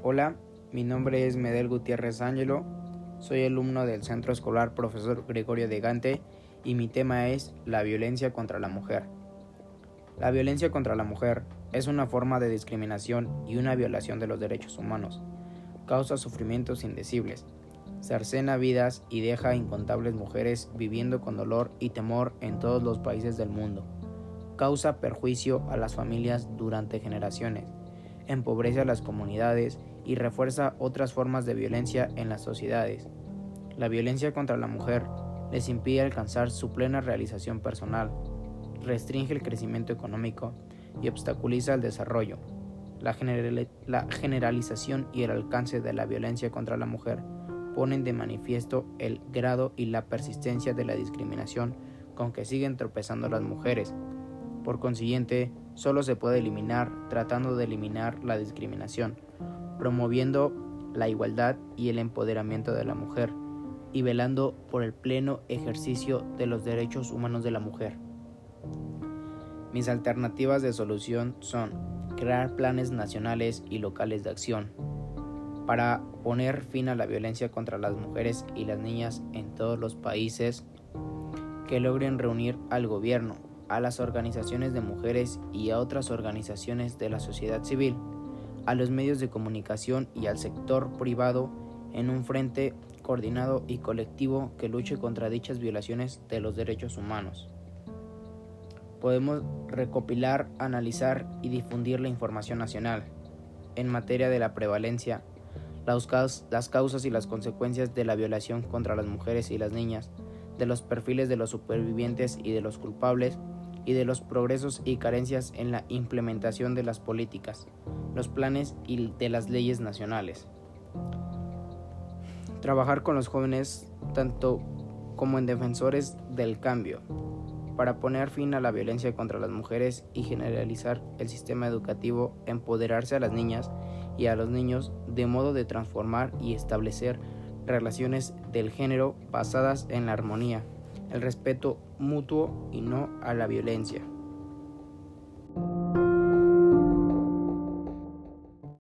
Hola, mi nombre es Medel Gutiérrez Ángelo, soy alumno del Centro Escolar Profesor Gregorio de Gante y mi tema es la violencia contra la mujer. La violencia contra la mujer es una forma de discriminación y una violación de los derechos humanos. Causa sufrimientos indecibles, cercena vidas y deja incontables mujeres viviendo con dolor y temor en todos los países del mundo. Causa perjuicio a las familias durante generaciones, empobrece a las comunidades y refuerza otras formas de violencia en las sociedades. La violencia contra la mujer les impide alcanzar su plena realización personal, restringe el crecimiento económico y obstaculiza el desarrollo. La, generalización y el alcance de la violencia contra la mujer ponen de manifiesto el grado y la persistencia de la discriminación con que siguen tropezando las mujeres. Por consiguiente, solo se puede eliminar tratando de eliminar la discriminación, promoviendo la igualdad y el empoderamiento de la mujer y velando por el pleno ejercicio de los derechos humanos de la mujer. Mis alternativas de solución son crear planes nacionales y locales de acción para poner fin a la violencia contra las mujeres y las niñas en todos los países que logren reunir al gobierno, a las organizaciones de mujeres y a otras organizaciones de la sociedad civil, a los medios de comunicación y al sector privado en un frente coordinado y colectivo que luche contra dichas violaciones de los derechos humanos. Podemos recopilar, analizar y difundir la información nacional en materia de la prevalencia, las causas y las consecuencias de la violación contra las mujeres y las niñas, de los perfiles de los supervivientes y de los culpables, y de los progresos y carencias en la implementación de las políticas, los planes y de las leyes nacionales. Trabajar con los jóvenes tanto como en defensores del cambio, para poner fin a la violencia contra las mujeres y generalizar el sistema educativo, empoderarse a las niñas y a los niños de modo de transformar y establecer relaciones del género basadas en la armonía, el respeto mutuo y no a la violencia.